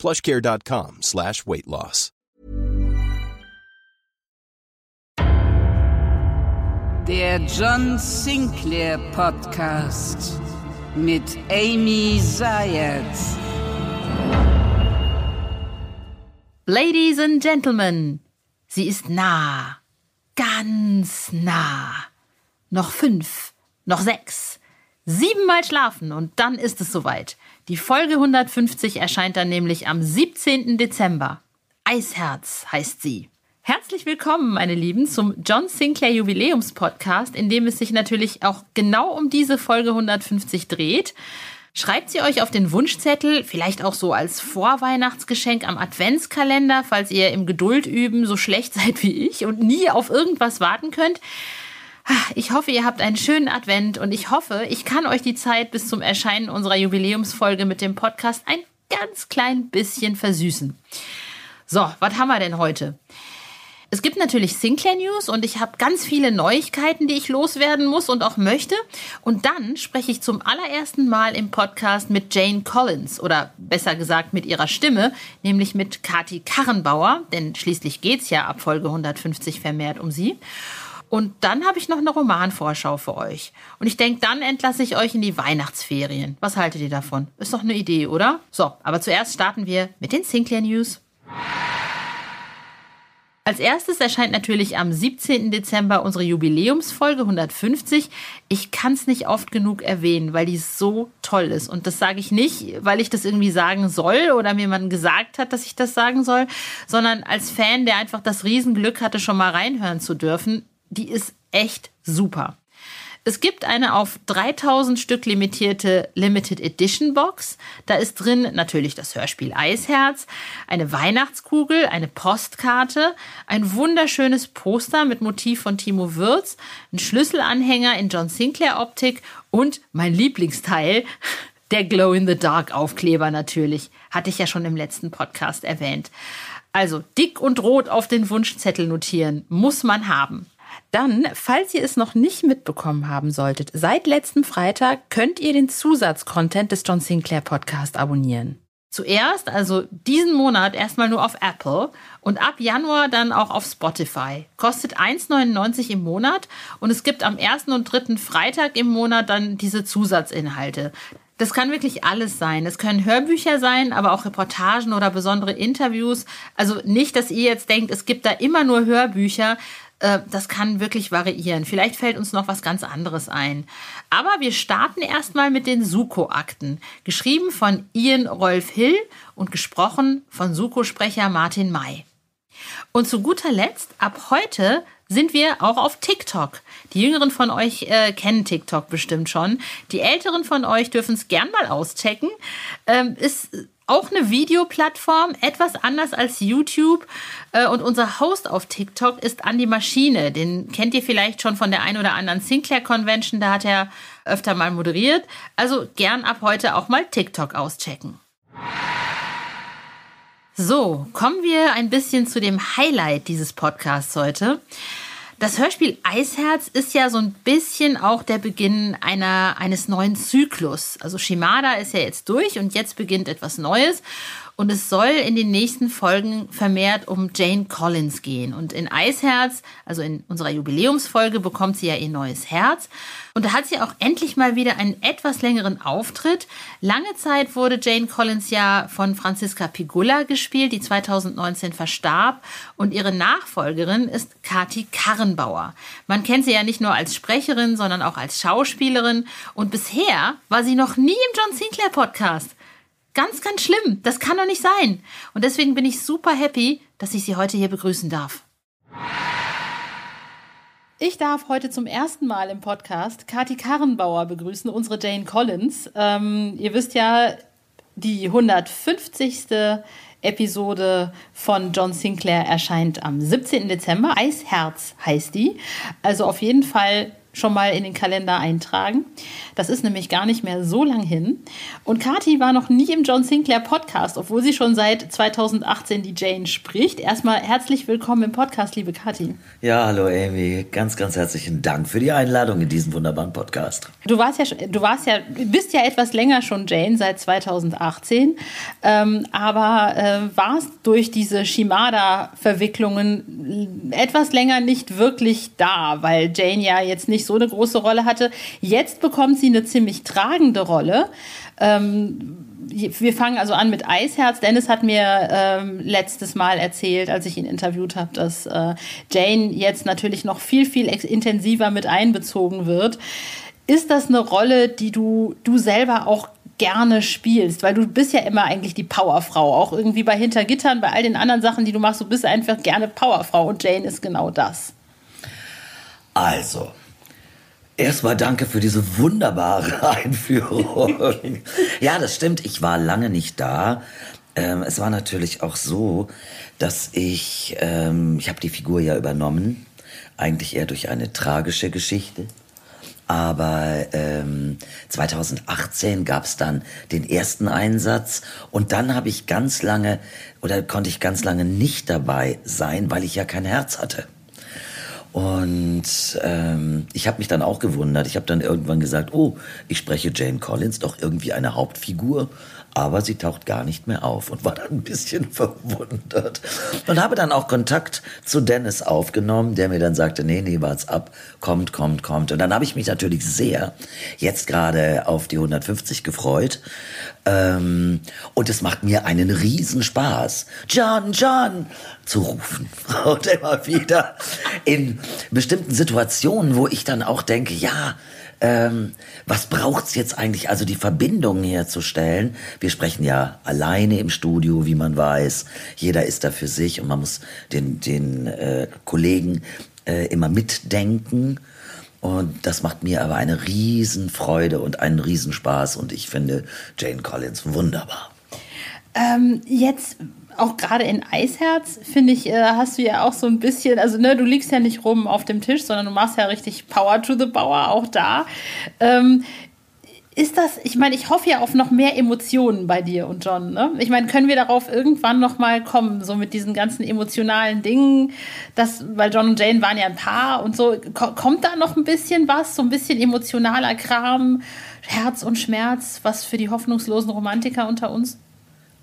plushcare.com slash weight loss. Der John Sinclair Podcast mit Amy Zayat. Ladies and Gentlemen, sie ist nah, ganz nah. Noch fünf, noch sechs, siebenmal schlafen und dann ist es soweit. Die Folge 150 erscheint dann nämlich am 17. Dezember. Eisherz heißt sie. Herzlich willkommen, meine Lieben, zum John Sinclair Jubiläumspodcast, in dem es sich natürlich auch genau um diese Folge 150 dreht. Schreibt sie euch auf den Wunschzettel, vielleicht auch so als Vorweihnachtsgeschenk am Adventskalender, falls ihr im Geduld üben so schlecht seid wie ich und nie auf irgendwas warten könnt. Ich hoffe, ihr habt einen schönen Advent und ich hoffe, ich kann euch die Zeit bis zum Erscheinen unserer Jubiläumsfolge mit dem Podcast ein ganz klein bisschen versüßen. So, was haben wir denn heute? Es gibt natürlich Sinclair News und ich habe ganz viele Neuigkeiten, die ich loswerden muss und auch möchte. Und dann spreche ich zum allerersten Mal im Podcast mit Jane Collins oder besser gesagt mit ihrer Stimme, nämlich mit Kati Karrenbauer, denn schließlich geht es ja ab Folge 150 vermehrt um sie. Und dann habe ich noch eine Romanvorschau für euch. Und ich denke, dann entlasse ich euch in die Weihnachtsferien. Was haltet ihr davon? Ist doch eine Idee, oder? So, aber zuerst starten wir mit den Sinclair News. Als erstes erscheint natürlich am 17. Dezember unsere Jubiläumsfolge 150. Ich kann es nicht oft genug erwähnen, weil die so toll ist. Und das sage ich nicht, weil ich das irgendwie sagen soll oder mir jemand gesagt hat, dass ich das sagen soll, sondern als Fan, der einfach das Riesenglück hatte, schon mal reinhören zu dürfen. Die ist echt super. Es gibt eine auf 3000 Stück limitierte Limited Edition Box. Da ist drin natürlich das Hörspiel Eisherz, eine Weihnachtskugel, eine Postkarte, ein wunderschönes Poster mit Motiv von Timo Würz, ein Schlüsselanhänger in John Sinclair Optik und mein Lieblingsteil, der Glow in the Dark Aufkleber natürlich. Hatte ich ja schon im letzten Podcast erwähnt. Also dick und rot auf den Wunschzettel notieren. Muss man haben. Dann, falls ihr es noch nicht mitbekommen haben solltet, seit letztem Freitag könnt ihr den Zusatzcontent des John Sinclair Podcast abonnieren. Zuerst, also diesen Monat erstmal nur auf Apple und ab Januar dann auch auf Spotify. Kostet 1,99 im Monat und es gibt am ersten und dritten Freitag im Monat dann diese Zusatzinhalte. Das kann wirklich alles sein. Es können Hörbücher sein, aber auch Reportagen oder besondere Interviews. Also nicht, dass ihr jetzt denkt, es gibt da immer nur Hörbücher, das kann wirklich variieren. Vielleicht fällt uns noch was ganz anderes ein. Aber wir starten erstmal mit den Suko-Akten. Geschrieben von Ian Rolf Hill und gesprochen von Suko-Sprecher Martin May. Und zu guter Letzt, ab heute sind wir auch auf TikTok. Die Jüngeren von euch äh, kennen TikTok bestimmt schon. Die Älteren von euch dürfen es gern mal auschecken. Ähm, ist auch eine Videoplattform, etwas anders als YouTube. Äh, und unser Host auf TikTok ist Andy Maschine. Den kennt ihr vielleicht schon von der ein oder anderen Sinclair Convention. Da hat er öfter mal moderiert. Also gern ab heute auch mal TikTok auschecken. So, kommen wir ein bisschen zu dem Highlight dieses Podcasts heute. Das Hörspiel Eisherz ist ja so ein bisschen auch der Beginn einer, eines neuen Zyklus. Also Shimada ist ja jetzt durch und jetzt beginnt etwas Neues. Und es soll in den nächsten Folgen vermehrt um Jane Collins gehen. Und in Eisherz, also in unserer Jubiläumsfolge, bekommt sie ja ihr neues Herz. Und da hat sie auch endlich mal wieder einen etwas längeren Auftritt. Lange Zeit wurde Jane Collins ja von Franziska Pigula gespielt, die 2019 verstarb. Und ihre Nachfolgerin ist Kati Karrenbauer. Man kennt sie ja nicht nur als Sprecherin, sondern auch als Schauspielerin. Und bisher war sie noch nie im John Sinclair Podcast. Ganz, ganz schlimm. Das kann doch nicht sein. Und deswegen bin ich super happy, dass ich Sie heute hier begrüßen darf. Ich darf heute zum ersten Mal im Podcast Kati Karrenbauer begrüßen, unsere Jane Collins. Ähm, ihr wisst ja, die 150. Episode von John Sinclair erscheint am 17. Dezember. Eisherz heißt die. Also auf jeden Fall schon mal in den Kalender eintragen. Das ist nämlich gar nicht mehr so lang hin. Und Kati war noch nie im John Sinclair Podcast, obwohl sie schon seit 2018 die Jane spricht. Erstmal herzlich willkommen im Podcast, liebe Kati. Ja, hallo Amy. Ganz, ganz herzlichen Dank für die Einladung in diesen wunderbaren Podcast. Du warst ja, du warst ja, bist ja etwas länger schon Jane, seit 2018, ähm, aber äh, warst durch diese Shimada-Verwicklungen etwas länger nicht wirklich da, weil Jane ja jetzt nicht nicht so eine große Rolle hatte. Jetzt bekommt sie eine ziemlich tragende Rolle. Ähm, wir fangen also an mit Eisherz. Dennis hat mir ähm, letztes Mal erzählt, als ich ihn interviewt habe, dass äh, Jane jetzt natürlich noch viel, viel intensiver mit einbezogen wird. Ist das eine Rolle, die du, du selber auch gerne spielst, weil du bist ja immer eigentlich die Powerfrau, auch irgendwie bei Hintergittern, bei all den anderen Sachen, die du machst, du bist einfach gerne Powerfrau und Jane ist genau das. Also, Erstmal danke für diese wunderbare Einführung. ja, das stimmt. Ich war lange nicht da. Ähm, es war natürlich auch so, dass ich, ähm, ich habe die Figur ja übernommen, eigentlich eher durch eine tragische Geschichte. Aber ähm, 2018 gab es dann den ersten Einsatz und dann habe ich ganz lange oder konnte ich ganz lange nicht dabei sein, weil ich ja kein Herz hatte. Und ähm, ich habe mich dann auch gewundert. Ich habe dann irgendwann gesagt, oh, ich spreche Jane Collins, doch irgendwie eine Hauptfigur aber sie taucht gar nicht mehr auf und war dann ein bisschen verwundert. Und habe dann auch Kontakt zu Dennis aufgenommen, der mir dann sagte, nee, nee, wart's ab, kommt, kommt, kommt. Und dann habe ich mich natürlich sehr jetzt gerade auf die 150 gefreut. Ähm, und es macht mir einen Riesenspaß, John, John zu rufen. Und immer wieder in bestimmten Situationen, wo ich dann auch denke, ja, ähm, was braucht's jetzt eigentlich, also die Verbindung herzustellen? Wir sprechen ja alleine im Studio, wie man weiß. Jeder ist da für sich und man muss den, den äh, Kollegen äh, immer mitdenken. Und das macht mir aber eine Riesenfreude und einen Riesenspaß. Und ich finde Jane Collins wunderbar. Ähm, jetzt auch gerade in Eisherz, finde ich, äh, hast du ja auch so ein bisschen, also ne, du liegst ja nicht rum auf dem Tisch, sondern du machst ja richtig Power to the Bauer auch da. Ähm, ist das, ich meine, ich hoffe ja auf noch mehr Emotionen bei dir und John. Ne? Ich meine, können wir darauf irgendwann noch mal kommen, so mit diesen ganzen emotionalen Dingen, das, weil John und Jane waren ja ein Paar und so. Kommt da noch ein bisschen was, so ein bisschen emotionaler Kram, Herz und Schmerz, was für die hoffnungslosen Romantiker unter uns?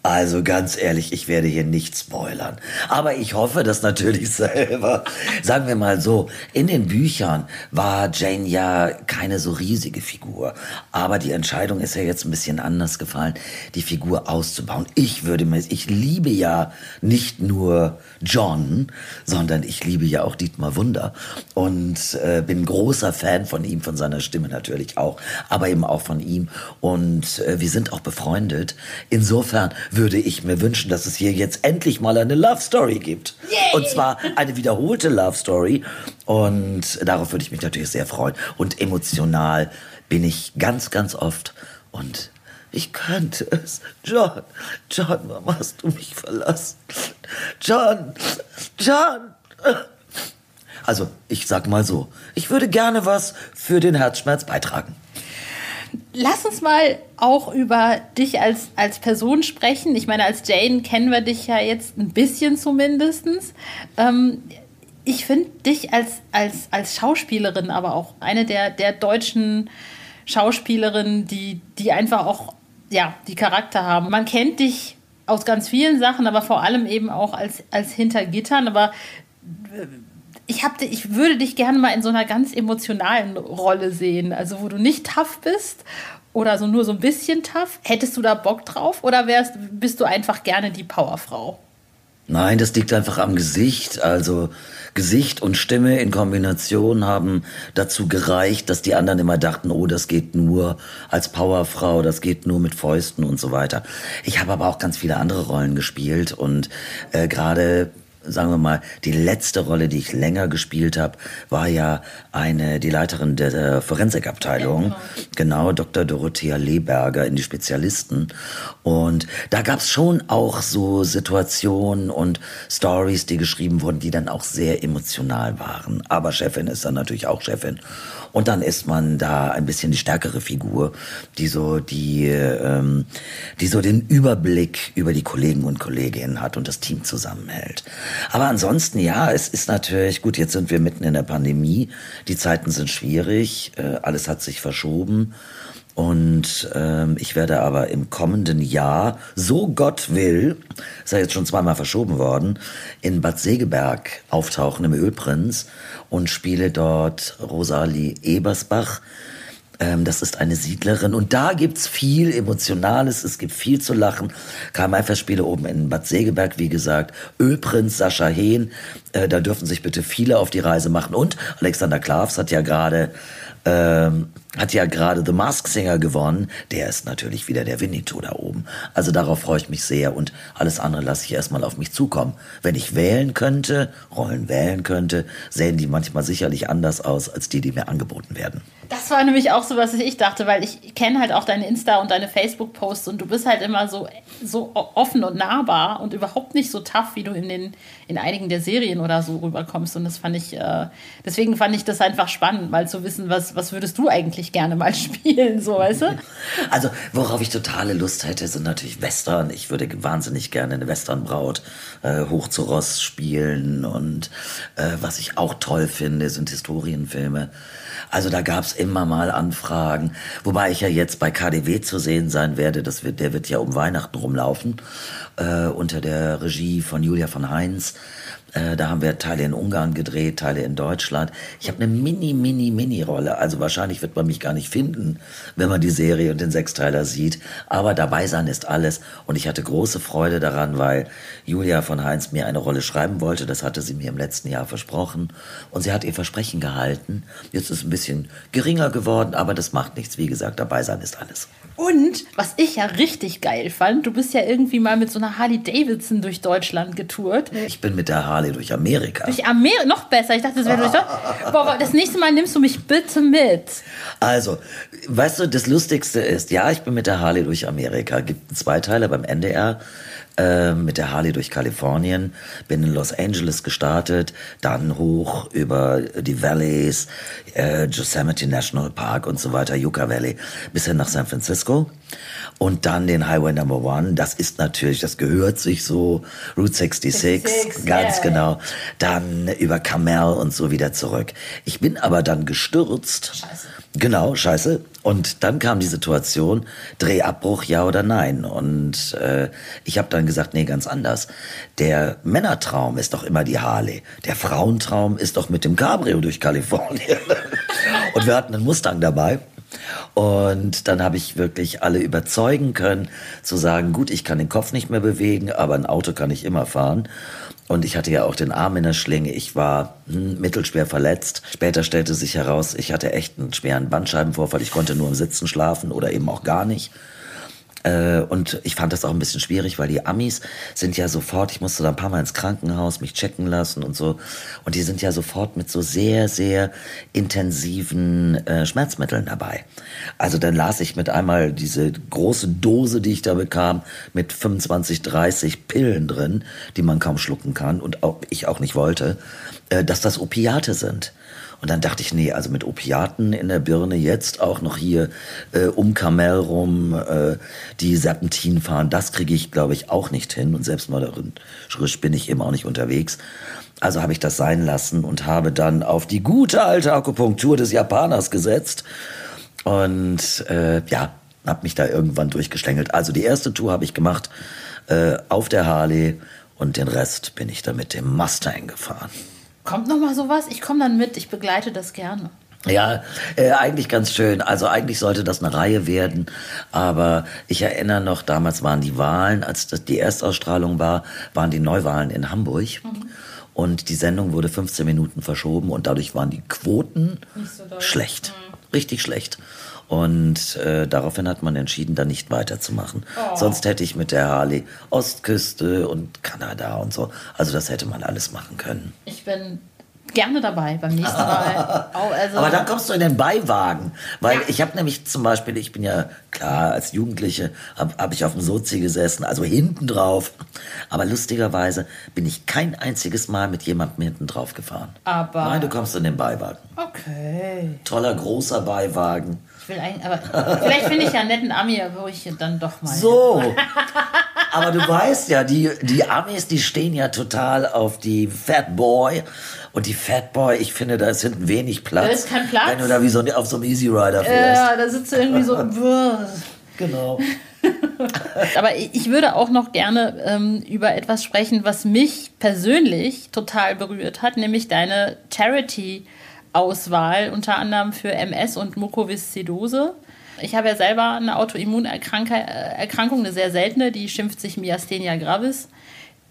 Also ganz ehrlich, ich werde hier nicht spoilern. Aber ich hoffe das natürlich selber. Sagen wir mal so, in den Büchern war Jane ja keine so riesige Figur. Aber die Entscheidung ist ja jetzt ein bisschen anders gefallen, die Figur auszubauen. Ich würde mir, ich liebe ja nicht nur John, sondern ich liebe ja auch Dietmar Wunder. Und äh, bin großer Fan von ihm, von seiner Stimme natürlich auch, aber eben auch von ihm. Und äh, wir sind auch befreundet. Insofern würde ich mir wünschen, dass es hier jetzt endlich mal eine Love Story gibt. Yay. Und zwar eine wiederholte Love Story. Und darauf würde ich mich natürlich sehr freuen. Und emotional bin ich ganz, ganz oft. Und ich könnte es. John, John, warum hast du mich verlassen? John, John. Also, ich sag mal so, ich würde gerne was für den Herzschmerz beitragen. Lass uns mal auch über dich als, als Person sprechen. Ich meine, als Jane kennen wir dich ja jetzt ein bisschen zumindest. Ähm, ich finde dich als, als, als Schauspielerin aber auch eine der, der deutschen Schauspielerinnen, die, die einfach auch ja, die Charakter haben. Man kennt dich aus ganz vielen Sachen, aber vor allem eben auch als, als hinter Gittern. Aber äh, ich, hab, ich würde dich gerne mal in so einer ganz emotionalen Rolle sehen. Also, wo du nicht tough bist oder so nur so ein bisschen tough. Hättest du da Bock drauf oder wärst, bist du einfach gerne die Powerfrau? Nein, das liegt einfach am Gesicht. Also Gesicht und Stimme in Kombination haben dazu gereicht, dass die anderen immer dachten, oh, das geht nur als Powerfrau, das geht nur mit Fäusten und so weiter. Ich habe aber auch ganz viele andere Rollen gespielt und äh, gerade sagen wir mal, die letzte Rolle, die ich länger gespielt habe, war ja eine, die Leiterin der Forensikabteilung, ja, genau. genau, Dr. Dorothea Leberger in die Spezialisten. Und da gab's schon auch so Situationen und Stories, die geschrieben wurden, die dann auch sehr emotional waren. Aber Chefin ist dann natürlich auch Chefin. Und dann ist man da ein bisschen die stärkere Figur, die so die, ähm, die so den Überblick über die Kollegen und Kolleginnen hat und das Team zusammenhält. Aber ansonsten, ja, es ist natürlich, gut, jetzt sind wir mitten in der Pandemie, die Zeiten sind schwierig, äh, alles hat sich verschoben. Und ähm, ich werde aber im kommenden Jahr, so Gott will, ist ja jetzt schon zweimal verschoben worden, in Bad Segeberg auftauchen im Ölprinz und spiele dort Rosalie Ebersbach. Ähm, das ist eine Siedlerin und da gibt's viel Emotionales, es gibt viel zu lachen. Karl-May-Festspiele oben in Bad Segeberg, wie gesagt. Ölprinz Sascha Hehn, äh, da dürfen sich bitte viele auf die Reise machen. Und Alexander Klavs hat ja gerade ähm, hat ja gerade The Mask Singer gewonnen. Der ist natürlich wieder der Winnetou da oben. Also darauf freue ich mich sehr und alles andere lasse ich erstmal auf mich zukommen. Wenn ich wählen könnte, Rollen wählen könnte, sehen die manchmal sicherlich anders aus als die, die mir angeboten werden. Das war nämlich auch so, was ich dachte, weil ich kenne halt auch deine Insta- und deine Facebook-Posts und du bist halt immer so, so offen und nahbar und überhaupt nicht so tough, wie du in, den, in einigen der Serien oder so rüberkommst. Und das fand ich, äh, deswegen fand ich das einfach spannend, mal zu wissen, was, was würdest du eigentlich gerne mal spielen, so weißt du? Also, worauf ich totale Lust hätte, sind natürlich Western. Ich würde wahnsinnig gerne eine Westernbraut äh, hoch zu Ross spielen und äh, was ich auch toll finde, sind Historienfilme. Also da gab's immer mal Anfragen, wobei ich ja jetzt bei KDW zu sehen sein werde. Das wird, der wird ja um Weihnachten rumlaufen äh, unter der Regie von Julia von Heinz. Äh, da haben wir Teile in Ungarn gedreht, Teile in Deutschland. Ich habe eine mini, mini, mini Rolle. Also wahrscheinlich wird man mich gar nicht finden, wenn man die Serie und den Sechsteiler sieht. Aber dabei sein ist alles. Und ich hatte große Freude daran, weil Julia von Heinz mir eine Rolle schreiben wollte. Das hatte sie mir im letzten Jahr versprochen. Und sie hat ihr Versprechen gehalten. Jetzt ist es ein bisschen geringer geworden, aber das macht nichts. Wie gesagt, dabei sein ist alles. Und was ich ja richtig geil fand, du bist ja irgendwie mal mit so einer Harley Davidson durch Deutschland getourt. Ich bin mit der Harley durch Amerika. Durch Amerika? Noch besser. Ich dachte, das wäre durch Deutschland. Boah, das nächste Mal nimmst du mich bitte mit. Also, weißt du, das Lustigste ist, ja, ich bin mit der Harley durch Amerika. Gibt einen Zweiteiler beim NDR. Äh, mit der Harley durch Kalifornien, bin in Los Angeles gestartet, dann hoch über die Valleys, äh, Yosemite National Park und so weiter, Yucca Valley, bis hin nach San Francisco. Und dann den Highway Number One, das ist natürlich, das gehört sich so, Route 66, 66 ganz yeah. genau. Dann über Carmel und so wieder zurück. Ich bin aber dann gestürzt. Scheiße. Genau, scheiße. Und dann kam die Situation, Drehabbruch, ja oder nein. Und äh, ich habe dann gesagt, nee, ganz anders. Der Männertraum ist doch immer die Harley. Der Frauentraum ist doch mit dem Cabrio durch Kalifornien. und wir hatten einen Mustang dabei. Und dann habe ich wirklich alle überzeugen können, zu sagen, gut, ich kann den Kopf nicht mehr bewegen, aber ein Auto kann ich immer fahren. Und ich hatte ja auch den Arm in der Schlinge. Ich war hm, mittelschwer verletzt. Später stellte sich heraus, ich hatte echt einen schweren Bandscheibenvorfall. Ich konnte nur im Sitzen schlafen oder eben auch gar nicht. Äh, und ich fand das auch ein bisschen schwierig, weil die Amis sind ja sofort, ich musste da ein paar Mal ins Krankenhaus mich checken lassen und so. Und die sind ja sofort mit so sehr, sehr intensiven äh, Schmerzmitteln dabei. Also dann las ich mit einmal diese große Dose, die ich da bekam, mit 25, 30 Pillen drin, die man kaum schlucken kann und auch ich auch nicht wollte, äh, dass das Opiate sind. Und dann dachte ich, nee, also mit Opiaten in der Birne jetzt auch noch hier äh, um Kamel rum äh, die Serpentin fahren, das kriege ich, glaube ich, auch nicht hin. Und selbst mal darin bin ich eben auch nicht unterwegs. Also habe ich das sein lassen und habe dann auf die gute alte Akupunktur des Japaners gesetzt. Und äh, ja, habe mich da irgendwann durchgeschlängelt. Also die erste Tour habe ich gemacht äh, auf der Harley und den Rest bin ich dann mit dem Mustang gefahren. Kommt noch mal sowas? Ich komme dann mit, ich begleite das gerne. Ja, äh, eigentlich ganz schön. Also eigentlich sollte das eine Reihe werden. Aber ich erinnere noch, damals waren die Wahlen, als das die Erstausstrahlung war, waren die Neuwahlen in Hamburg. Mhm. Und die Sendung wurde 15 Minuten verschoben und dadurch waren die Quoten so schlecht. Mhm. Richtig schlecht. Und äh, daraufhin hat man entschieden, da nicht weiterzumachen. Oh. Sonst hätte ich mit der Harley Ostküste und Kanada und so. Also das hätte man alles machen können. Ich bin gerne dabei beim nächsten Mal. Oh, also Aber dann kommst du in den Beiwagen, weil ja. ich habe nämlich zum Beispiel, ich bin ja klar als Jugendliche habe hab ich auf dem Sozi gesessen, also hinten drauf. Aber lustigerweise bin ich kein einziges Mal mit jemandem hinten drauf gefahren. Aber nein, du kommst in den Beiwagen. Okay. Toller großer Beiwagen. Eigentlich, aber vielleicht finde ich ja einen netten Ami, wo ich dann doch mal. So. aber du weißt ja, die, die Amis, die stehen ja total auf die Fat Boy. Und die Fat Boy, ich finde, da ist hinten wenig Platz. Da ist kein Platz. Wenn du da wie so auf so einem Easy Rider fährst. Ja, da sitzt du irgendwie so. genau. Aber ich würde auch noch gerne ähm, über etwas sprechen, was mich persönlich total berührt hat, nämlich deine Charity-Auswahl, unter anderem für MS und Mukoviszidose. Ich habe ja selber eine Autoimmunerkrankung, eine sehr seltene, die schimpft sich Myasthenia gravis.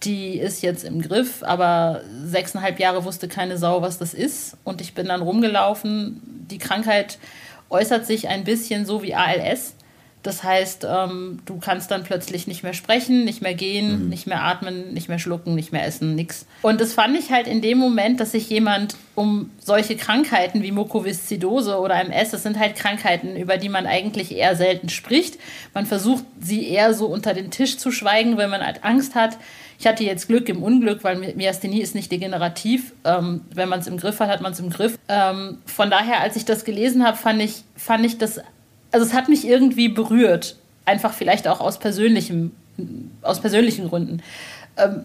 Die ist jetzt im Griff, aber sechseinhalb Jahre wusste keine Sau, was das ist. Und ich bin dann rumgelaufen. Die Krankheit äußert sich ein bisschen so wie ALS. Das heißt, ähm, du kannst dann plötzlich nicht mehr sprechen, nicht mehr gehen, mhm. nicht mehr atmen, nicht mehr schlucken, nicht mehr essen, nix. Und das fand ich halt in dem Moment, dass sich jemand um solche Krankheiten wie Mukoviszidose oder MS, das sind halt Krankheiten, über die man eigentlich eher selten spricht. Man versucht, sie eher so unter den Tisch zu schweigen, wenn man halt Angst hat. Ich hatte jetzt Glück im Unglück, weil Myasthenie ist nicht degenerativ. Ähm, wenn man es im Griff hat, hat man es im Griff. Ähm, von daher, als ich das gelesen habe, fand ich, fand ich das also es hat mich irgendwie berührt. Einfach vielleicht auch aus persönlichem, aus persönlichen Gründen. Ähm,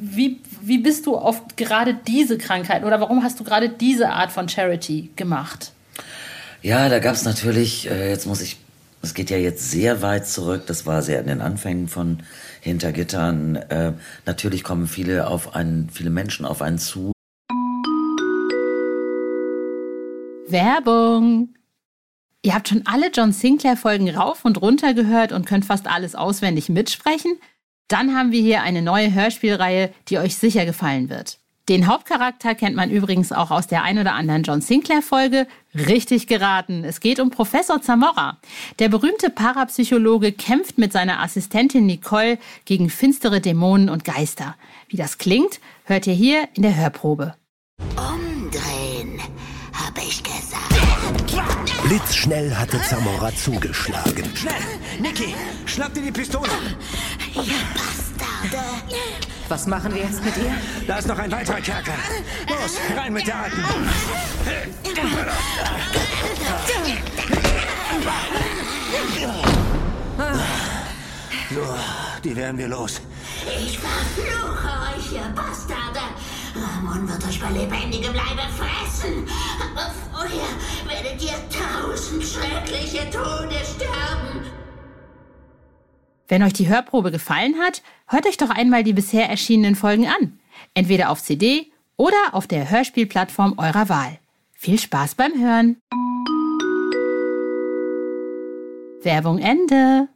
wie, wie bist du auf gerade diese Krankheit oder warum hast du gerade diese Art von Charity gemacht? Ja, da gab es natürlich, äh, jetzt muss ich, es geht ja jetzt sehr weit zurück, das war sehr in den Anfängen von Hintergittern. Äh, natürlich kommen viele auf einen, viele Menschen auf einen zu. Werbung. Ihr habt schon alle John Sinclair-Folgen rauf und runter gehört und könnt fast alles auswendig mitsprechen? Dann haben wir hier eine neue Hörspielreihe, die euch sicher gefallen wird. Den Hauptcharakter kennt man übrigens auch aus der ein oder anderen John Sinclair-Folge. Richtig geraten. Es geht um Professor Zamora. Der berühmte Parapsychologe kämpft mit seiner Assistentin Nicole gegen finstere Dämonen und Geister. Wie das klingt, hört ihr hier in der Hörprobe. Umdrehen, Blitzschnell hatte Zamora zugeschlagen. Schnell! Niki, schnapp dir die Pistole! Ihr Bastarde! Was machen wir jetzt mit ihr? Da ist noch ein weiterer Kerker. Los, rein mit der Alten! So, die werden wir los. Ich verfluche euch, ihr Bastarde! Ramon wird euch bei lebendigem Leibe fressen. Aber vorher werdet ihr tausend schreckliche Tode sterben. Wenn euch die Hörprobe gefallen hat, hört euch doch einmal die bisher erschienenen Folgen an. Entweder auf CD oder auf der Hörspielplattform eurer Wahl. Viel Spaß beim Hören. Werbung Ende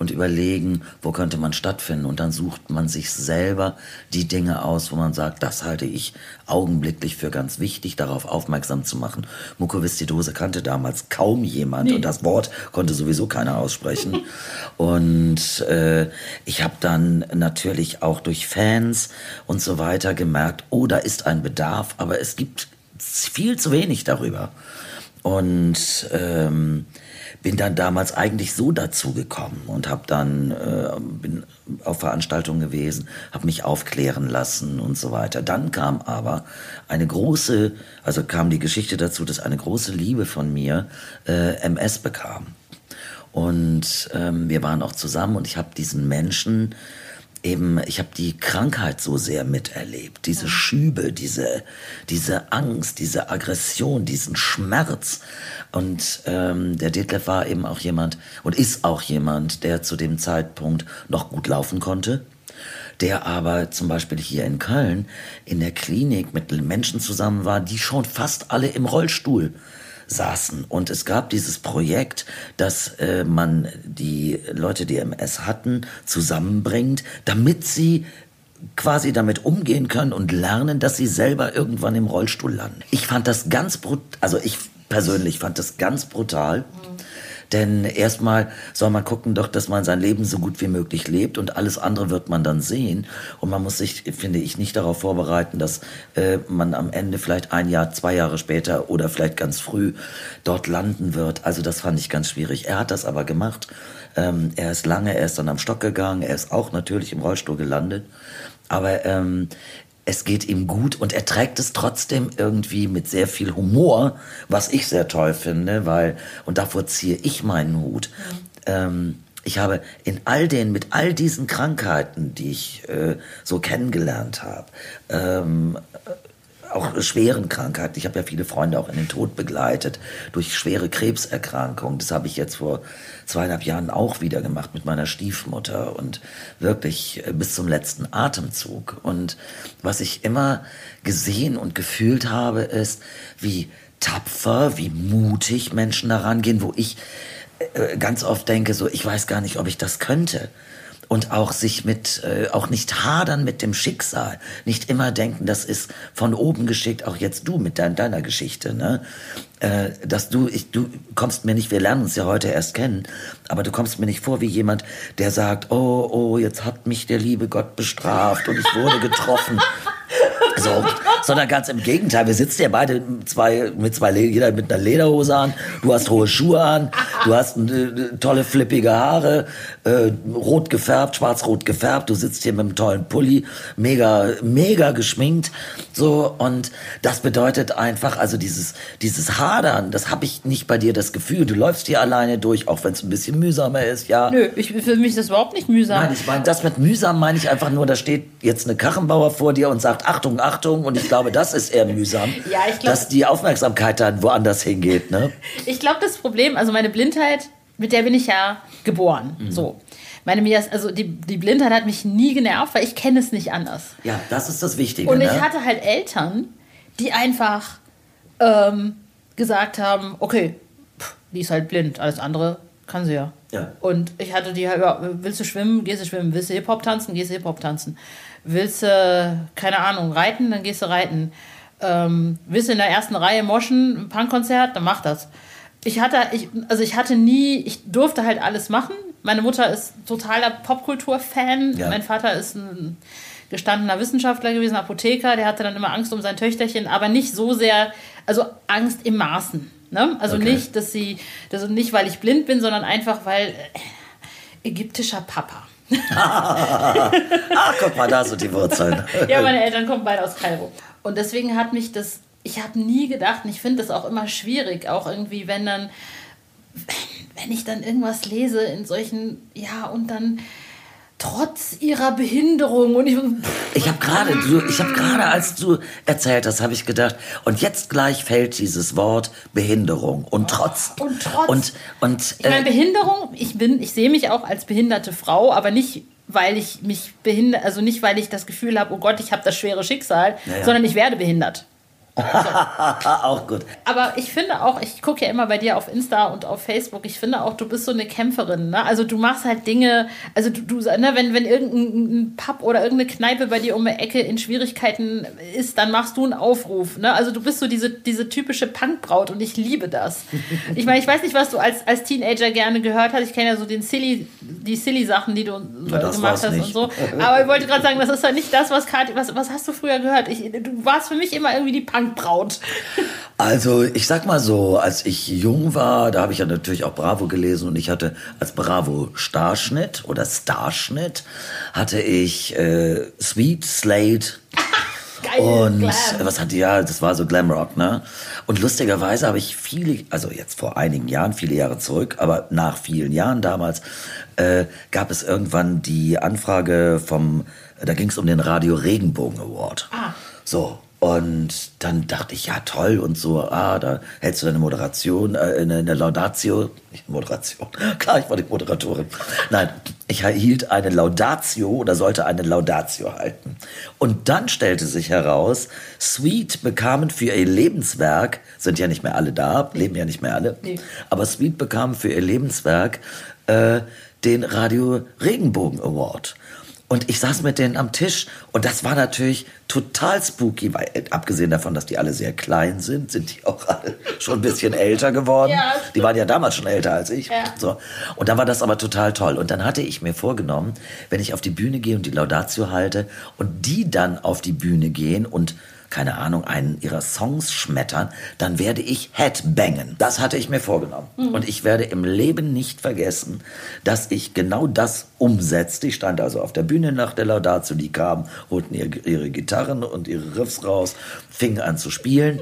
und überlegen, wo könnte man stattfinden. Und dann sucht man sich selber die Dinge aus, wo man sagt, das halte ich augenblicklich für ganz wichtig, darauf aufmerksam zu machen. Mukoviszidose kannte damals kaum jemand nee. und das Wort konnte sowieso keiner aussprechen. und äh, ich habe dann natürlich auch durch Fans und so weiter gemerkt, oh, da ist ein Bedarf, aber es gibt viel zu wenig darüber. Und ähm, bin dann damals eigentlich so dazu gekommen und habe dann äh, bin auf Veranstaltungen gewesen, habe mich aufklären lassen und so weiter. Dann kam aber eine große, also kam die Geschichte dazu, dass eine große Liebe von mir äh, MS bekam. Und ähm, wir waren auch zusammen und ich habe diesen Menschen eben, ich habe die Krankheit so sehr miterlebt, diese Schübe, diese, diese Angst, diese Aggression, diesen Schmerz. Und ähm, der Detlef war eben auch jemand und ist auch jemand, der zu dem Zeitpunkt noch gut laufen konnte, der aber zum Beispiel hier in Köln in der Klinik mit Menschen zusammen war, die schon fast alle im Rollstuhl saßen. Und es gab dieses Projekt, dass äh, man die Leute, die MS hatten, zusammenbringt, damit sie quasi damit umgehen können und lernen, dass sie selber irgendwann im Rollstuhl landen. Ich fand das ganz brutal, also ich persönlich fand das ganz brutal. Denn erstmal soll man gucken doch, dass man sein Leben so gut wie möglich lebt und alles andere wird man dann sehen. Und man muss sich, finde ich, nicht darauf vorbereiten, dass äh, man am Ende vielleicht ein Jahr, zwei Jahre später oder vielleicht ganz früh dort landen wird. Also das fand ich ganz schwierig. Er hat das aber gemacht. Ähm, er ist lange, er ist dann am Stock gegangen, er ist auch natürlich im Rollstuhl gelandet. Aber ähm, es geht ihm gut und er trägt es trotzdem irgendwie mit sehr viel Humor, was ich sehr toll finde, weil, und davor ziehe ich meinen Hut. Ähm, ich habe in all den, mit all diesen Krankheiten, die ich äh, so kennengelernt habe, ähm, auch schweren Krankheiten. Ich habe ja viele Freunde auch in den Tod begleitet durch schwere Krebserkrankungen. Das habe ich jetzt vor zweieinhalb Jahren auch wieder gemacht mit meiner Stiefmutter und wirklich äh, bis zum letzten Atemzug. Und was ich immer gesehen und gefühlt habe, ist, wie tapfer, wie mutig Menschen daran gehen, wo ich äh, ganz oft denke, so, ich weiß gar nicht, ob ich das könnte und auch sich mit, äh, auch nicht hadern mit dem Schicksal, nicht immer denken, das ist von oben geschickt, auch jetzt du mit dein, deiner Geschichte, ne? Äh, dass du, ich, du kommst mir nicht, wir lernen uns ja heute erst kennen, aber du kommst mir nicht vor wie jemand, der sagt, oh, oh, jetzt hat mich der liebe Gott bestraft und ich wurde getroffen. So, sondern ganz im Gegenteil. Wir sitzen ja beide zwei, mit zwei, jeder mit einer Lederhose an. Du hast hohe Schuhe an. Du hast äh, tolle flippige Haare, äh, rot gefärbt, schwarz-rot gefärbt. Du sitzt hier mit einem tollen Pulli, mega, mega geschminkt. So, und das bedeutet einfach, also dieses, dieses Hadern, das habe ich nicht bei dir das Gefühl. Du läufst hier alleine durch, auch wenn es ein bisschen mühsamer ist, ja. Nö, ich, für mich ist das überhaupt nicht mühsam. Nein, ich meine, das mit mühsam meine ich einfach nur, da steht jetzt eine Kachenbauer vor dir und sagt, Achtung, Achtung, und ich glaube, das ist eher mühsam, ja, glaub, dass die Aufmerksamkeit dann woanders hingeht. Ne? Ich glaube, das Problem, also meine Blindheit, mit der bin ich ja geboren. Mhm. So. Meine Mias, also die, die Blindheit hat mich nie genervt, weil ich kenne es nicht anders. Ja, das ist das Wichtige. Und ich ne? hatte halt Eltern, die einfach ähm, gesagt haben, okay, pff, die ist halt blind, alles andere kann sie ja. ja. Und ich hatte die halt, ja, willst du schwimmen, gehst du schwimmen, willst du Hip-Hop tanzen, gehst du Hip-Hop tanzen. Willst du, keine Ahnung, reiten, dann gehst du reiten. Ähm, willst du in der ersten Reihe moschen, ein Punkkonzert, dann mach das. Ich hatte, ich, also ich hatte nie, ich durfte halt alles machen. Meine Mutter ist totaler Popkultur-Fan. Ja. Mein Vater ist ein gestandener Wissenschaftler gewesen, Apotheker. Der hatte dann immer Angst um sein Töchterchen, aber nicht so sehr, also Angst im Maßen. Ne? Also okay. nicht, dass sie, also nicht, weil ich blind bin, sondern einfach, weil äh, ägyptischer Papa. ah, guck mal, da sind die Wurzeln. ja, meine Eltern kommen beide aus Kairo. Und deswegen hat mich das, ich habe nie gedacht, und ich finde das auch immer schwierig, auch irgendwie, wenn dann, wenn ich dann irgendwas lese in solchen, ja, und dann trotz ihrer Behinderung. Und ich ich habe gerade ich habe gerade als du erzählt hast habe ich gedacht. Und jetzt gleich fällt dieses Wort Behinderung. Und trotz und trotz. und und ich meine äh, Behinderung ich bin ich sehe mich auch als behinderte Frau aber nicht weil ich mich behindert also nicht weil ich das Gefühl habe oh Gott ich habe das schwere Schicksal ja, ja. sondern ich werde behindert auch gut. Aber ich finde auch, ich gucke ja immer bei dir auf Insta und auf Facebook, ich finde auch, du bist so eine Kämpferin. Ne? Also du machst halt Dinge, also du, du ne, wenn, wenn irgendein Pub oder irgendeine Kneipe bei dir um die Ecke in Schwierigkeiten ist, dann machst du einen Aufruf. Ne? Also du bist so diese, diese typische Punkbraut und ich liebe das. ich meine, ich weiß nicht, was du als, als Teenager gerne gehört hast. Ich kenne ja so den Silly, die Silly-Sachen, die du ja, gemacht hast nicht. und so. Aber ich wollte gerade sagen, das ist ja nicht das, was Kati, was, was hast du früher gehört? Ich, du warst für mich immer irgendwie die Punk Braut? Also ich sag mal so, als ich jung war, da habe ich ja natürlich auch Bravo gelesen und ich hatte als Bravo Starschnitt oder Starschnitt hatte ich äh, Sweet Slate. Geil, und Glam. was hat die ja, das war so Glamrock, ne? Und lustigerweise habe ich viele, also jetzt vor einigen Jahren, viele Jahre zurück, aber nach vielen Jahren damals, äh, gab es irgendwann die Anfrage vom, da ging es um den Radio Regenbogen Award. Ah. So, und dann dachte ich, ja toll und so, ah, da hältst du deine Moderation, äh, eine, eine Laudatio, nicht Moderation, klar, ich war die Moderatorin. Nein, ich hielt eine Laudatio oder sollte eine Laudatio halten. Und dann stellte sich heraus, Sweet bekamen für ihr Lebenswerk, sind ja nicht mehr alle da, leben ja nicht mehr alle, nee. aber Sweet bekamen für ihr Lebenswerk äh, den Radio Regenbogen Award. Und ich saß mit denen am Tisch und das war natürlich total spooky, weil äh, abgesehen davon, dass die alle sehr klein sind, sind die auch alle schon ein bisschen älter geworden. Ja, die waren ja damals schon älter als ich. Ja. So. Und dann war das aber total toll. Und dann hatte ich mir vorgenommen, wenn ich auf die Bühne gehe und die Laudatio halte und die dann auf die Bühne gehen und keine Ahnung, einen ihrer Songs schmettern, dann werde ich Headbangen. Das hatte ich mir vorgenommen. Und ich werde im Leben nicht vergessen, dass ich genau das umsetzte. Ich stand also auf der Bühne nach der Laudatio, die kamen, holten ihre, ihre Gitarren und ihre Riffs raus, fingen an zu spielen.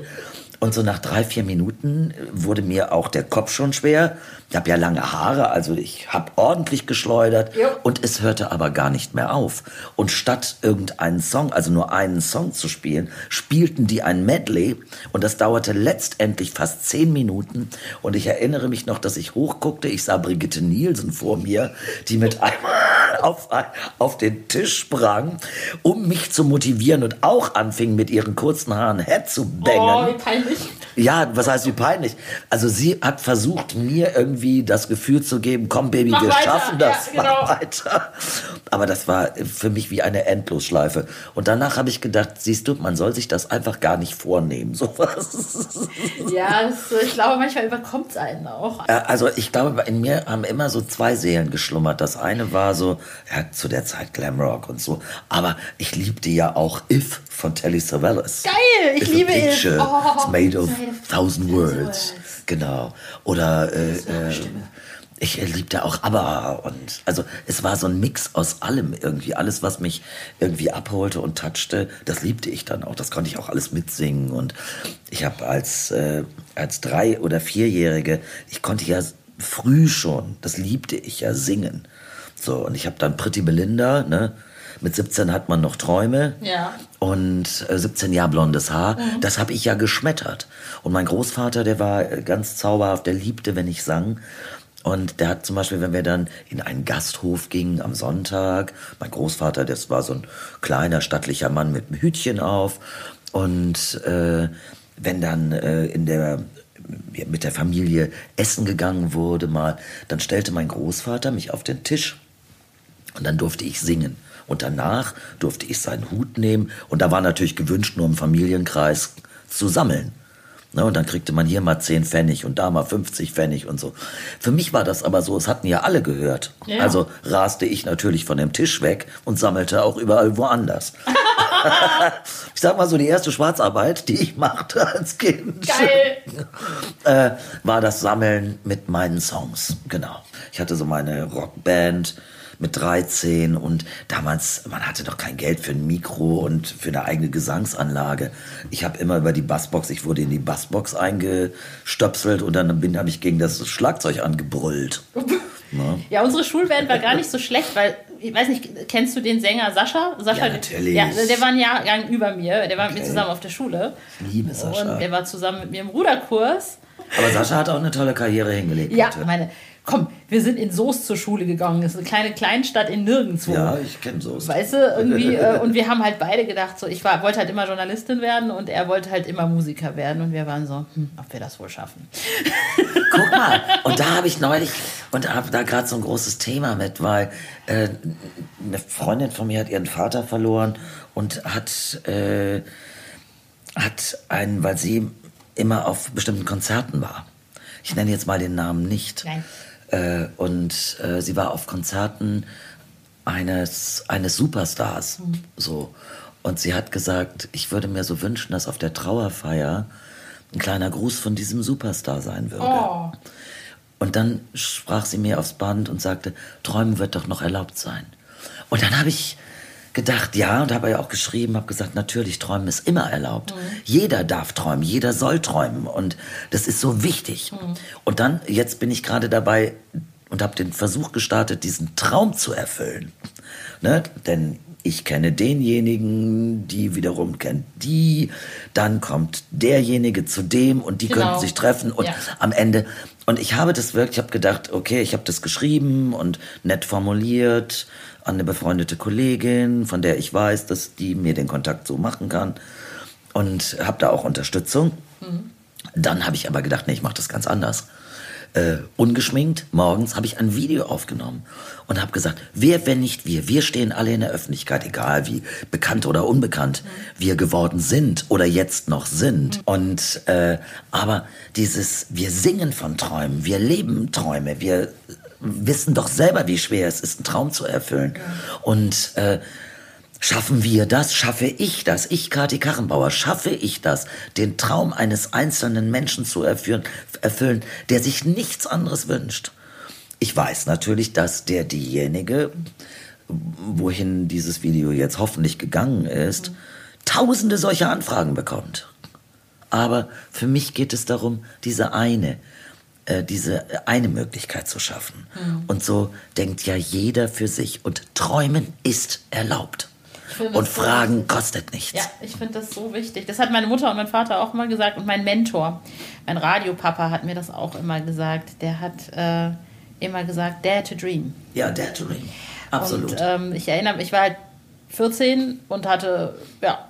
Und so nach drei, vier Minuten wurde mir auch der Kopf schon schwer. Ich habe ja lange Haare, also ich habe ordentlich geschleudert. Jo. Und es hörte aber gar nicht mehr auf. Und statt irgendeinen Song, also nur einen Song zu spielen, spielten die ein Medley. Und das dauerte letztendlich fast zehn Minuten. Und ich erinnere mich noch, dass ich hochguckte. Ich sah Brigitte Nielsen vor mir, die mit einmal auf, auf den Tisch sprang, um mich zu motivieren und auch anfing, mit ihren kurzen Haaren Head zu bangen. Oh, wie peinlich. Ja, was heißt wie peinlich? Also sie hat versucht, mir irgendwie das Gefühl zu geben, komm Baby, Mach wir weiter. schaffen das, Ja, genau. mach weiter. Aber das war für mich wie eine Endlosschleife. Und danach habe ich gedacht, siehst du, man soll sich das einfach gar nicht vornehmen, sowas. Ja, das, ich glaube, manchmal überkommt es einen auch. Äh, Also ich glaube, in mir haben immer so zwei Seelen geschlummert. Das eine war so, ja, zu der Zeit Glamrock und so. Aber ich liebte ja auch If von Telly Savalas. Geil, ich If liebe If. Oh, is made of it's made of thousand words. words. Genau. Oder äh, äh, ich liebte auch ABBA und also es war so ein Mix aus allem irgendwie. Alles, was mich irgendwie abholte und touchte, das liebte ich dann auch. Das konnte ich auch alles mitsingen. Und ich habe als, äh, als Drei- oder Vierjährige, ich konnte ja früh schon, das liebte ich ja, singen. So, und ich habe dann Pretty Belinda, ne? Mit 17 hat man noch Träume. Ja. Und äh, 17 Jahre blondes Haar, das habe ich ja geschmettert. Und mein Großvater, der war äh, ganz zauberhaft, der liebte, wenn ich sang. Und der hat zum Beispiel, wenn wir dann in einen Gasthof gingen am Sonntag, mein Großvater, das war so ein kleiner, stattlicher Mann mit einem Hütchen auf. Und äh, wenn dann äh, in der mit der Familie essen gegangen wurde mal, dann stellte mein Großvater mich auf den Tisch und dann durfte ich singen. Und danach durfte ich seinen Hut nehmen. Und da war natürlich gewünscht, nur im Familienkreis zu sammeln. Ne, und dann kriegte man hier mal 10 Pfennig und da mal 50 Pfennig und so. Für mich war das aber so, es hatten ja alle gehört. Ja. Also raste ich natürlich von dem Tisch weg und sammelte auch überall woanders. ich sag mal so, die erste Schwarzarbeit, die ich machte als Kind, Geil. äh, war das Sammeln mit meinen Songs. Genau. Ich hatte so meine Rockband mit 13 und damals, man hatte doch kein Geld für ein Mikro und für eine eigene Gesangsanlage. Ich habe immer über die Bassbox, ich wurde in die Bassbox eingestöpselt und dann bin habe ich gegen das Schlagzeug angebrüllt. Ne? Ja, unsere Schulband war gar nicht so schlecht, weil, ich weiß nicht, kennst du den Sänger Sascha? Sascha Ja, natürlich. Ja, der war ein Jahrgang über mir, der war mit mir Okay. zusammen auf der Schule. Ich liebe Sascha. Und der war zusammen mit mir im Ruderkurs. Aber Sascha hat auch eine tolle Karriere hingelegt. Ja, bitte. meine, komm, wir sind in Soest zur Schule gegangen. Das ist eine kleine Kleinstadt in Nirgendwo. ja ich kenne so. Weißt du, irgendwie, äh, und wir haben halt beide gedacht, so, ich war, wollte halt immer Journalistin werden und er wollte halt immer Musiker werden und wir waren so, hm, ob wir das wohl schaffen. Guck mal, und da habe ich neulich, und habe da gerade so ein großes Thema mit, weil äh, eine Freundin von mir hat ihren Vater verloren und hat, äh, hat einen, weil sie immer auf bestimmten Konzerten war. Ich nenne jetzt mal den Namen nicht. Nein. Äh, und äh, sie war auf Konzerten eines, eines Superstars. So. Und sie hat gesagt, ich würde mir so wünschen, dass auf der Trauerfeier ein kleiner Gruß von diesem Superstar sein würde. Oh. Und dann sprach sie mir aufs Band und sagte, träumen wird doch noch erlaubt sein. Und dann habe ich gedacht, ja, und habe ja auch geschrieben, habe gesagt, natürlich, träumen ist immer erlaubt. Jeder darf träumen, jeder soll träumen und das ist so wichtig. Und dann, jetzt bin ich gerade dabei und habe den Versuch gestartet, diesen Traum zu erfüllen. Ne? Denn ich kenne denjenigen, die wiederum kennt die, dann kommt derjenige zu dem und die Genau. könnten sich treffen und Ja. am Ende. Und ich habe das wirklich, ich habe gedacht, okay, ich habe das geschrieben und nett formuliert an eine befreundete Kollegin, von der ich weiß, dass die mir den Kontakt so machen kann und habe da auch Unterstützung. Dann habe ich aber gedacht, nee, ich mache das ganz anders. äh, ungeschminkt, morgens habe ich ein Video aufgenommen und habe gesagt, wer, wenn nicht wir, wir stehen alle in der Öffentlichkeit, egal wie bekannt oder unbekannt wir geworden sind oder jetzt noch sind. Und äh, aber dieses, wir singen von Träumen, wir leben Träume, wir wissen doch selber, wie schwer es ist, einen Traum zu erfüllen. Und äh, Schaffen wir das? Schaffe ich das? Ich, Kati Karrenbauer, schaffe ich das, den Traum eines einzelnen Menschen zu erfüllen, erfüllen, der sich nichts anderes wünscht? Ich weiß natürlich, dass der diejenige, wohin dieses Video jetzt hoffentlich gegangen ist, tausende solcher Anfragen bekommt. Aber für mich geht es darum, diese eine, äh, diese eine Möglichkeit zu schaffen. Und so denkt ja jeder für sich. Und träumen ist erlaubt. Und so Fragen kostet nichts. Ja, ich finde das so wichtig. Das hat meine Mutter und mein Vater auch mal gesagt und mein Mentor, mein Radiopapa hat mir das auch immer gesagt. Der hat äh, immer gesagt, Dare to Dream. Ja, Dare to Dream. Absolut. Und ähm, ich erinnere mich, ich war halt 14 und hatte, ja,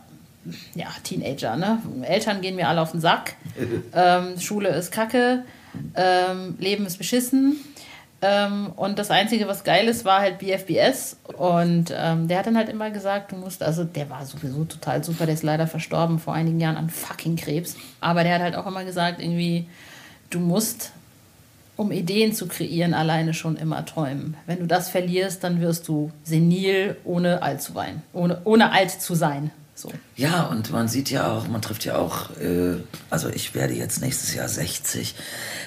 ja, Teenager, ne? Eltern gehen mir alle auf den Sack. ähm, Schule ist kacke, ähm, Leben ist beschissen. Ähm, und das Einzige, was geil ist, war halt BFBS. Und ähm, der hat dann halt immer gesagt, du musst, also der war sowieso total super, der ist leider verstorben vor einigen Jahren an fucking Krebs. Aber der hat halt auch immer gesagt, irgendwie, du musst um Ideen zu kreieren, alleine schon immer träumen. Wenn du das verlierst, dann wirst du senil, ohne alt zu weinen, ohne, ohne alt zu sein. So. Ja, und man sieht ja auch, man trifft ja auch, äh, also ich werde jetzt nächstes Jahr 60.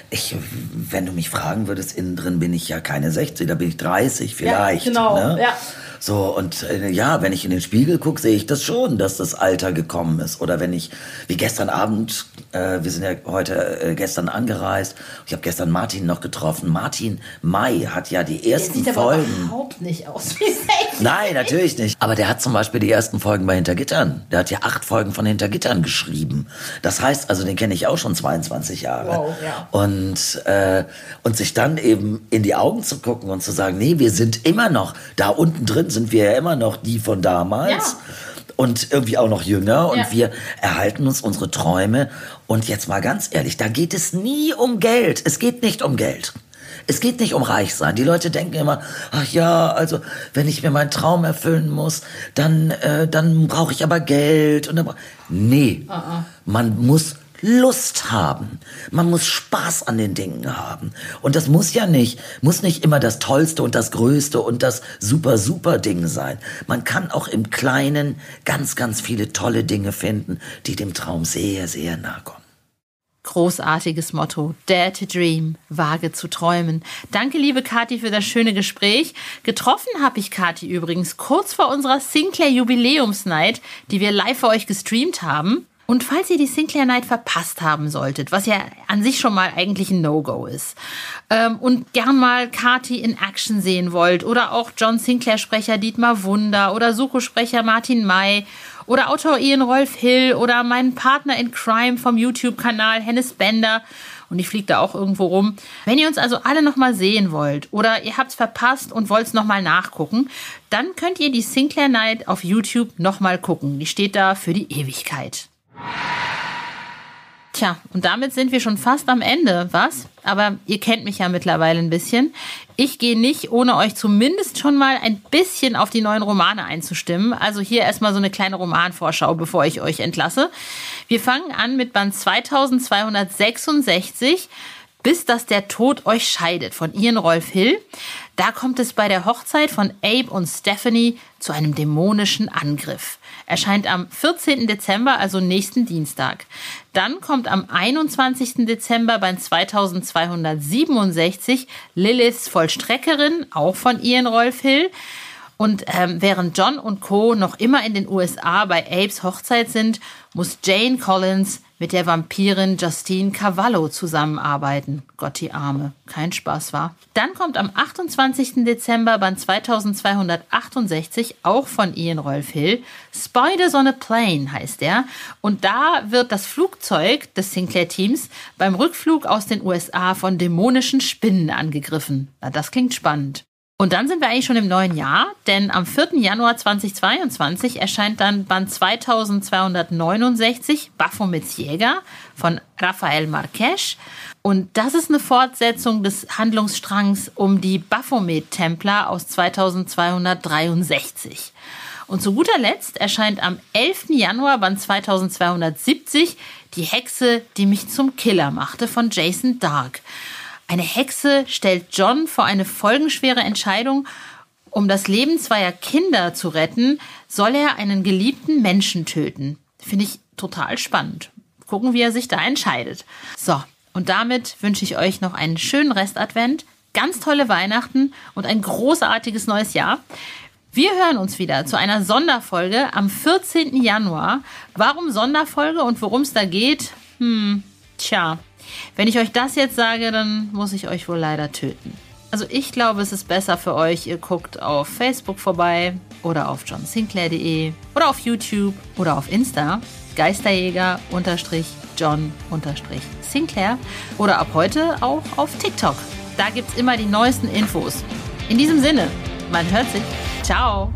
Ich, wenn du mich fragen würdest, innen drin bin ich ja keine 60, da bin ich 30 vielleicht. genau, ne? ja. So, und äh, ja, wenn ich in den Spiegel gucke, sehe ich das schon, dass das Alter gekommen ist. Oder wenn ich, wie gestern Abend, äh, wir sind ja heute äh, gestern angereist, ich habe gestern Martin noch getroffen. Martin May hat ja die Der ersten sieht aber Folgen. überhaupt nicht aus wie 60. Nein, natürlich nicht. Aber der hat zum Beispiel die ersten Folgen bei Hintergittern. Der hat ja acht Folgen von Hintergittern geschrieben. Das heißt, also den kenne ich auch schon 22 Jahre. Wow, ja. Und, äh, und sich dann eben in die Augen zu gucken und zu sagen, nee, wir sind immer noch, da unten drin sind wir ja immer noch die von damals. Ja. Und irgendwie auch noch jünger und Ja. wir erhalten uns unsere Träume. Und jetzt mal ganz ehrlich, da geht es nie um Geld. Es geht nicht um Geld. Es geht nicht um reich sein. Die Leute denken immer, ach ja, also wenn ich mir meinen Traum erfüllen muss, dann, äh, dann brauche ich aber Geld. Und dann nee, man muss Lust haben. Man muss Spaß an den Dingen haben. Und das muss ja nicht, muss nicht immer das Tollste und das Größte und das super, super Ding sein. Man kann auch im Kleinen ganz, ganz viele tolle Dinge finden, die dem Traum sehr, sehr nahe kommen. Großartiges Motto. Dare to dream. Wage zu träumen. Danke, liebe Kathi, für das schöne Gespräch. Getroffen habe ich Kathi übrigens kurz vor unserer Sinclair Jubiläumsnight, die wir live für euch gestreamt haben. Und falls ihr die Sinclair Night verpasst haben solltet, was ja an sich schon mal eigentlich ein No-Go ist, ähm, und gern mal Kati in Action sehen wollt oder auch John Sinclair-Sprecher Dietmar Wunder oder Sucho-Sprecher Martin May oder Autor Ian Rolf Hill oder meinen Partner in Crime vom YouTube-Kanal Hennes Bender und ich fliege da auch irgendwo rum. Wenn ihr uns also alle nochmal sehen wollt oder ihr habt's verpasst und wollt's nochmal nachgucken, dann könnt ihr die Sinclair Night auf YouTube nochmal gucken. Die steht da für die Ewigkeit. Tja, und damit sind wir schon fast am Ende, was? Aber ihr kennt mich ja mittlerweile ein bisschen. Ich gehe nicht, ohne euch zumindest schon mal ein bisschen auf die neuen Romane einzustimmen. Also hier erstmal so eine kleine Romanvorschau, bevor ich euch entlasse. Wir fangen an mit Band 2266 bis dass der Tod euch scheidet von Ian Rolf Hill. Da kommt es bei der Hochzeit von Abe und Stephanie zu einem dämonischen Angriff. Erscheint am 14. Dezember, also nächsten Dienstag. Dann kommt am 21. Dezember bei 2267 Liliths Vollstreckerin, auch von Ian Rolf Hill. Und ähm, während John und Co. noch immer in den USA bei Abes Hochzeit sind, muss Jane Collins mit der Vampirin Justine Cavallo zusammenarbeiten. Gott die Arme. Kein Spaß war. Dann kommt am 28. Dezember Band 2268 auch von Ian Rolf Hill. Spiders on a Plane heißt er. Und da wird das Flugzeug des Sinclair-Teams beim Rückflug aus den USA von dämonischen Spinnen angegriffen. Na, das klingt spannend. Und dann sind wir eigentlich schon im neuen Jahr, denn am 4. Januar 2022 erscheint dann Band 2269 Baphomets Jäger von Rafael Marques. Und das ist eine Fortsetzung des Handlungsstrangs um die Baphomet-Templer aus 2263. Und zu guter Letzt erscheint am 11. Januar Band 2270 Die Hexe, die mich zum Killer machte von Jason Dark. Eine Hexe stellt John vor eine folgenschwere Entscheidung. Um das Leben zweier Kinder zu retten, soll er einen geliebten Menschen töten. Finde ich total spannend. Gucken, wie er sich da entscheidet. So, und damit wünsche ich euch noch einen schönen Restadvent, ganz tolle Weihnachten und ein großartiges neues Jahr. Wir hören uns wieder zu einer Sonderfolge am 14. Januar. Warum Sonderfolge und worum es da geht? Hm, tja, wenn ich euch das jetzt sage, dann muss ich euch wohl leider töten. Also ich glaube, es ist besser für euch, ihr guckt auf Facebook vorbei oder auf johnsinclair.de oder auf YouTube oder auf Insta Geisterjäger John Sinclair oder ab heute auch auf TikTok. Da gibt es immer die neuesten Infos. In diesem Sinne, man hört sich. Ciao.